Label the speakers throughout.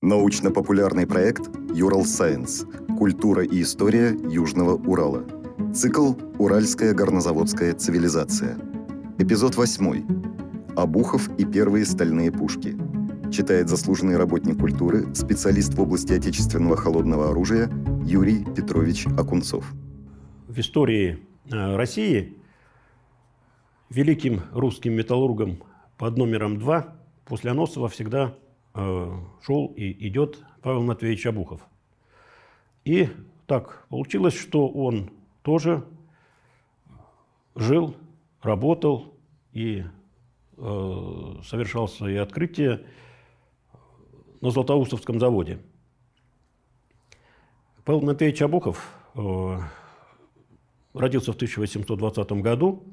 Speaker 1: Научно-популярный проект «Юрал Сайенс. Культура и история Южного Урала». Цикл «Уральская горнозаводская цивилизация». Эпизод 8. Обухов и первые стальные пушки. Читает заслуженный работник культуры, специалист в области отечественного холодного оружия Юрий Петрович Акунцов.
Speaker 2: В истории э, России великим русским металлургом под номером 2 после Аносова всегда шел и идет Павел Матвеевич Обухов. И так получилось, что он тоже жил, работал и э, совершал свои открытия на Златоустовском заводе. Павел Матвеевич Обухов э, родился в 1820 году,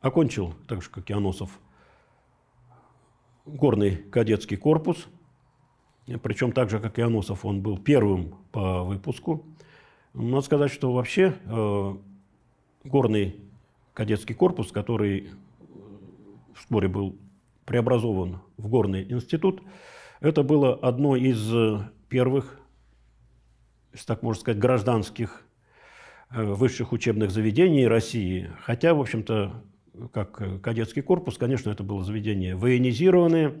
Speaker 2: окончил, так же как и Аносов, горный кадетский корпус. Причем так же, как и Аносов, он был первым по выпуску. Надо сказать, что вообще э, горный кадетский корпус, который вскоре был преобразован в горный институт, это было одно из первых, если так можно сказать, гражданских э, высших учебных заведений России. Хотя, в общем-то, как э, кадетский корпус, конечно, это было заведение военизированное,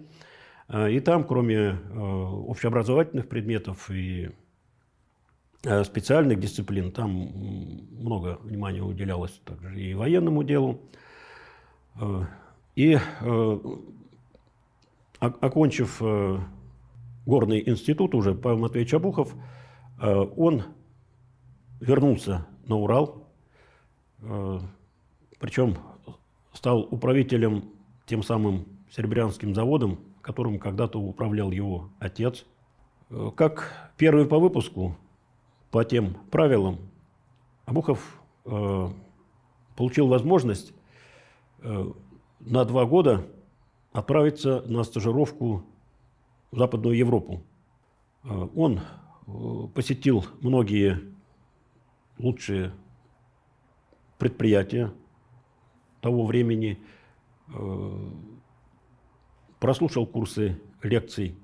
Speaker 2: э, и там, кроме э, общеобразовательных предметов и специальных дисциплин, там много внимания уделялось также и военному делу. И окончив горный институт уже, Павел Матвеевич Абухов, он вернулся на Урал, причем стал управителем тем самым Серебрянским заводом, которым когда-то управлял его отец. Э, как первый по выпуску, по тем правилам, Абухов э, получил возможность э, на два года отправиться на стажировку в Западную Европу. Э, он э, посетил многие лучшие предприятия того времени, э, прослушал курсы лекций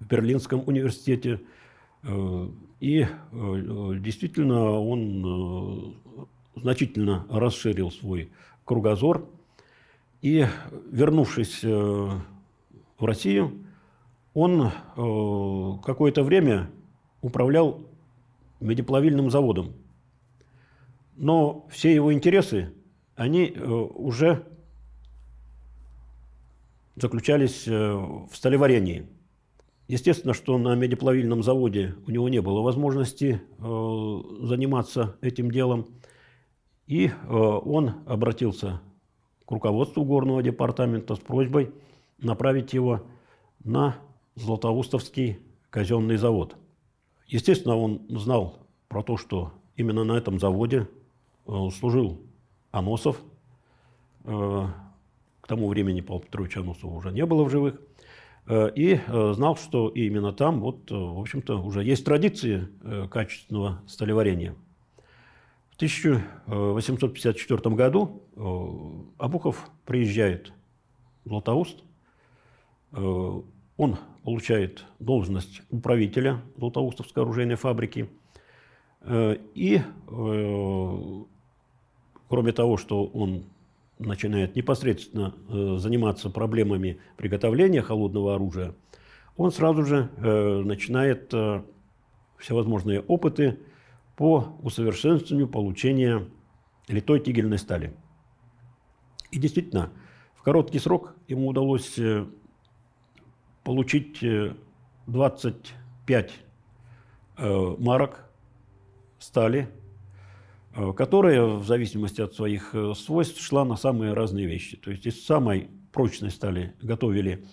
Speaker 2: в Берлинском университете, э, и э, действительно он значительно расширил свой кругозор. И, вернувшись в Россию, он какое-то время управлял медиплавильным заводом. Но все его интересы они э, уже заключались э, в сталеварении. Естественно, что на медиплавильном заводе у него не было возможности э, заниматься этим делом. И он обратился к руководству горного департамента с просьбой направить его на Златоустовский казенный завод. Естественно, он знал про то, что именно на этом заводе служил Аносов. Э, к тому времени Павла Петровича Аносова уже не было в живых. Э, и э, знал, что именно там, вот, в общем-то, уже есть традиции качественного сталеварения. В 1854 году Абухов приезжает в Златоуст. Он получает должность управителя Златоустовской оружейной фабрики. И кроме того, что он начинает непосредственно э, заниматься проблемами приготовления холодного оружия, он сразу же э, начинает э, всевозможные опыты по усовершенствованию получения литой тигельной стали. И действительно, в короткий срок ему удалось э, получить 25 э, э, марок стали которая в зависимости от своих э, свойств шла на самые разные вещи. То есть из самой прочной стали готовили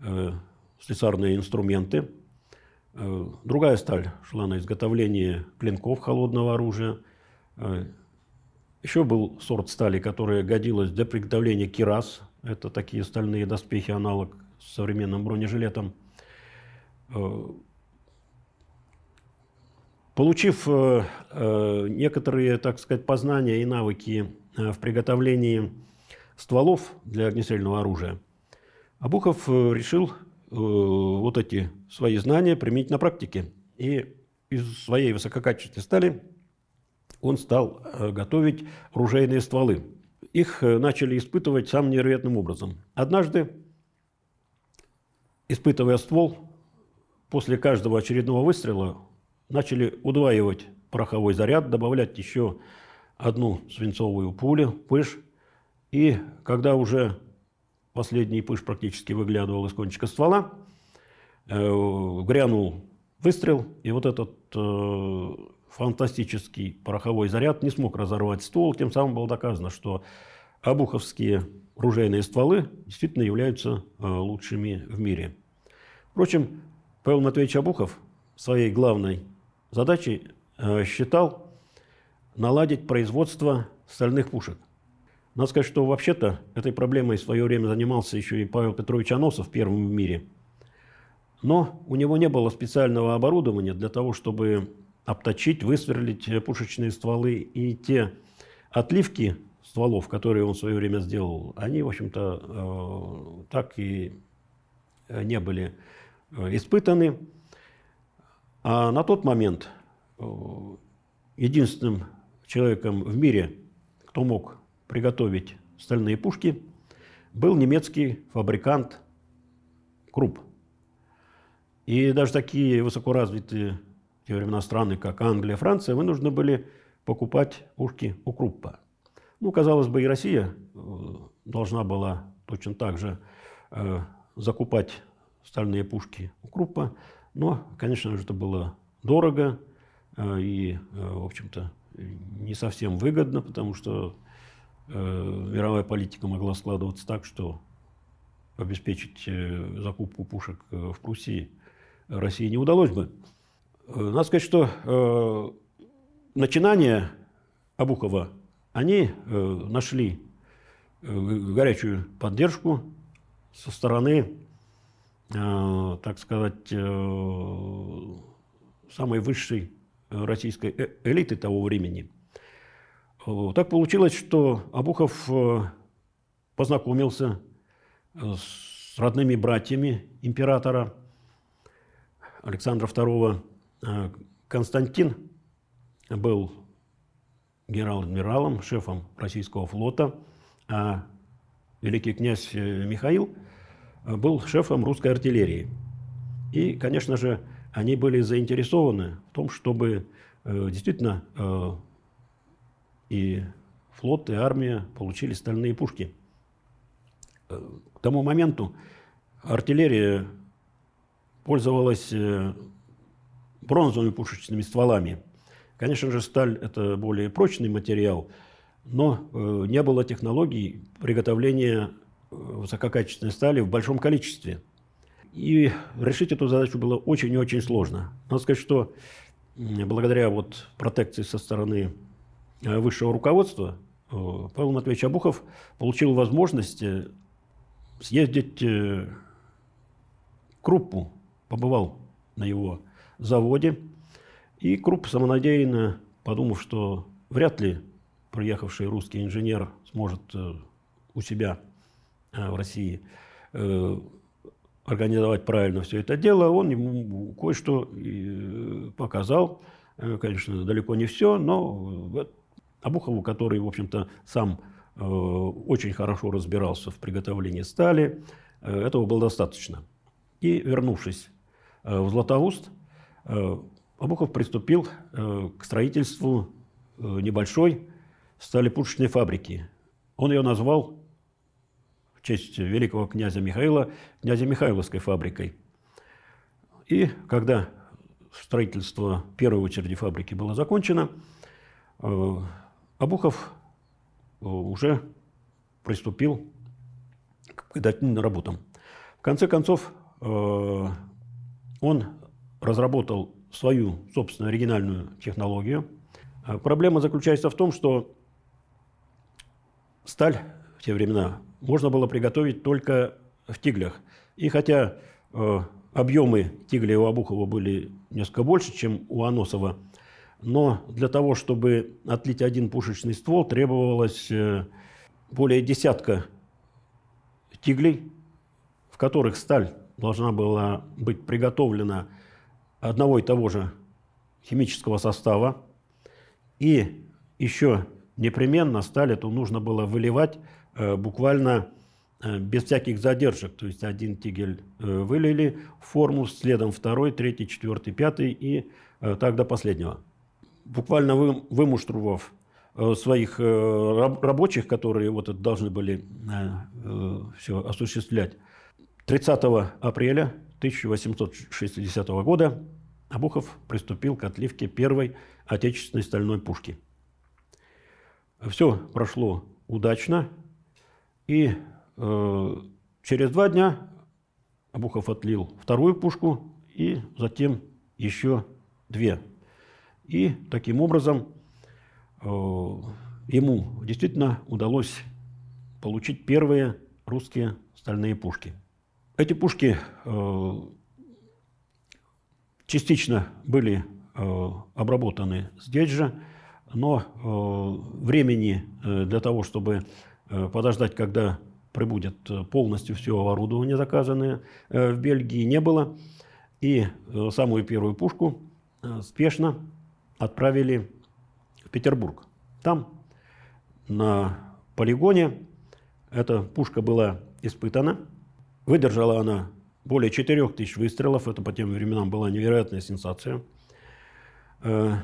Speaker 2: э, слесарные инструменты. Э, другая сталь шла на изготовление клинков холодного оружия. Э, еще был сорт стали, которая годилась для приготовления кирас. Это такие стальные доспехи, аналог с современным бронежилетом. Э, Получив э, э, некоторые, так сказать, познания и навыки э, в приготовлении стволов для огнестрельного оружия, Абухов решил вот эти свои знания применить на практике. И из своей высококачественной стали он стал готовить ружейные стволы. Их начали испытывать самым невероятным образом. Однажды, испытывая ствол, после каждого очередного выстрела начали удваивать пороховой заряд, добавлять еще одну свинцовую пулю, пыш. И когда уже последний пыш практически выглядывал из кончика ствола, э, грянул выстрел, и вот этот э, фантастический пороховой заряд не смог разорвать ствол, тем самым было доказано, что обуховские ружейные стволы действительно являются э, лучшими в мире. Впрочем, Павел Матвеевич Обухов своей главной задачей э, считал наладить производство стальных пушек. Надо сказать, что вообще-то этой проблемой в свое время занимался еще и Павел Петрович Аносов, первым в мире. Но у него не было специального оборудования для того, чтобы обточить, высверлить пушечные стволы. И те отливки стволов, которые он в свое время сделал, они, в общем-то, э, так и не были Э, испытаны. А на тот момент э, единственным человеком в мире, кто мог приготовить стальные пушки, был немецкий фабрикант Круп. И даже такие высокоразвитые в те времена страны, как Англия, Франция, вынуждены были покупать пушки у Круппа. Ну, казалось бы, и Россия э, должна была точно так же закупать стальные пушки у Круппа. Но, конечно же, это было дорого э, и, э, в общем-то, не совсем выгодно, потому что э, мировая политика могла складываться так, что обеспечить закупку пушек в Пруссии России не удалось бы. Надо сказать, что начинания Абухова, они нашли горячую поддержку со стороны так сказать, э, самой высшей российской э, элиты того времени. Так получилось, что Абухов познакомился с родными братьями императора Александра II. Константин был генерал-адмиралом, шефом российского флота, а великий князь Михаил – был шефом русской артиллерии. И, конечно же, они были заинтересованы в том, чтобы э, действительно э, и флот, и армия получили стальные пушки. Э, к тому моменту артиллерия пользовалась э, бронзовыми пушечными стволами. Конечно же, сталь – это более прочный материал, но э, не было технологий приготовления высококачественной стали в большом количестве. И решить эту задачу было очень и очень сложно. Надо сказать, что благодаря вот протекции со стороны э, высшего руководства э, Павел Матвеевич Абухов получил возможность э, съездить к Круппу, побывал на его заводе. И Крупп самонадеянно, подумав, что вряд ли приехавший русский инженер сможет у себя в России э, организовать правильно все это дело, он ему кое-что э, показал. Конечно, далеко не все, но Абухову, который, в общем-то, сам очень хорошо разбирался в приготовлении стали, этого было достаточно. И, вернувшись в Златоуст, Абухов приступил к строительству небольшой сталепушечной фабрики. Он ее назвал честь великого князя Михаила, князя Михайловской фабрикой. И когда строительство первой очереди фабрики было закончено, э, Абухов э, уже приступил к подготовительным работам. В конце концов, э, он разработал свою собственную оригинальную технологию. Проблема заключается в том, что сталь в те времена можно было приготовить только в тиглях. И хотя э, объемы тигля у Обухова были несколько больше, чем у Аносова, но для того, чтобы отлить один пушечный ствол, требовалось э, более десятка тиглей, в которых сталь должна была быть приготовлена одного и того же химического состава. И еще непременно сталь эту нужно было выливать буквально э, без всяких задержек. То есть один тигель э, вылили в форму, следом второй, третий, четвертый, пятый и э, так до последнего. Буквально вы, вымуштрував э, своих э, рабочих, которые вот это должны были э, э, все осуществлять, 30 апреля 1860 года Обухов приступил к отливке первой отечественной стальной пушки. Все прошло удачно, и э, через два дня Обухов отлил вторую пушку и затем еще две. И таким образом э, ему действительно удалось получить первые русские стальные пушки. Эти пушки э, частично были э, обработаны здесь же, но э, времени э, для того, чтобы подождать, когда прибудет полностью все оборудование, заказанное э, в Бельгии, не было. И э, самую первую пушку э, спешно отправили в Петербург. Там, на полигоне, эта пушка была испытана – Выдержала она более 4 тысяч выстрелов. Это по тем временам была невероятная сенсация. Э,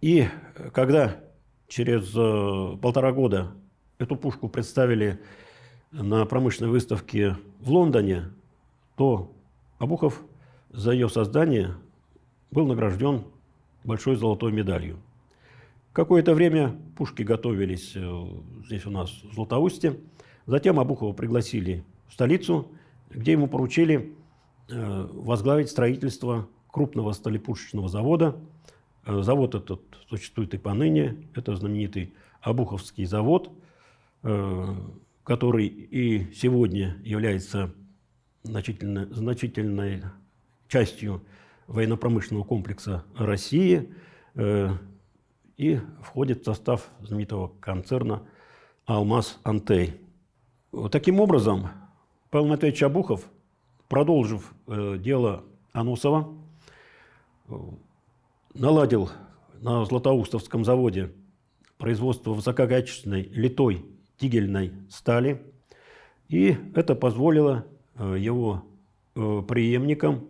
Speaker 2: и когда через э, полтора года эту пушку представили на промышленной выставке в Лондоне, то Обухов за ее создание был награжден большой золотой медалью. Какое-то время пушки готовились э, здесь у нас в Златоусте. Затем Обухова пригласили в столицу – где ему поручили э, возглавить строительство крупного сталепушечного завода. Э, завод этот существует и поныне. Это знаменитый Обуховский завод, который и сегодня является значительно, значительной частью военно-промышленного комплекса России и входит в состав знаменитого концерна «Алмаз Антей». Таким образом, Павел Матвеевич Абухов, продолжив э, дело Анусова, э, наладил на Златоустовском заводе производство высококачественной литой тигельной стали. И это позволило э, его э, преемникам,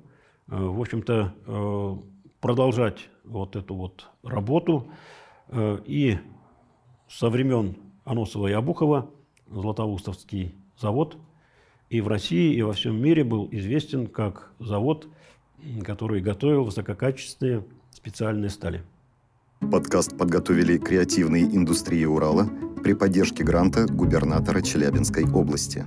Speaker 2: э, в общем-то, продолжать вот эту вот работу. И со времен Аносова и Абухова Златоустовский завод – и в России, и во всем мире был известен как завод, который готовил высококачественные специальные стали.
Speaker 1: Подкаст подготовили креативные индустрии Урала при поддержке гранта губернатора Челябинской области.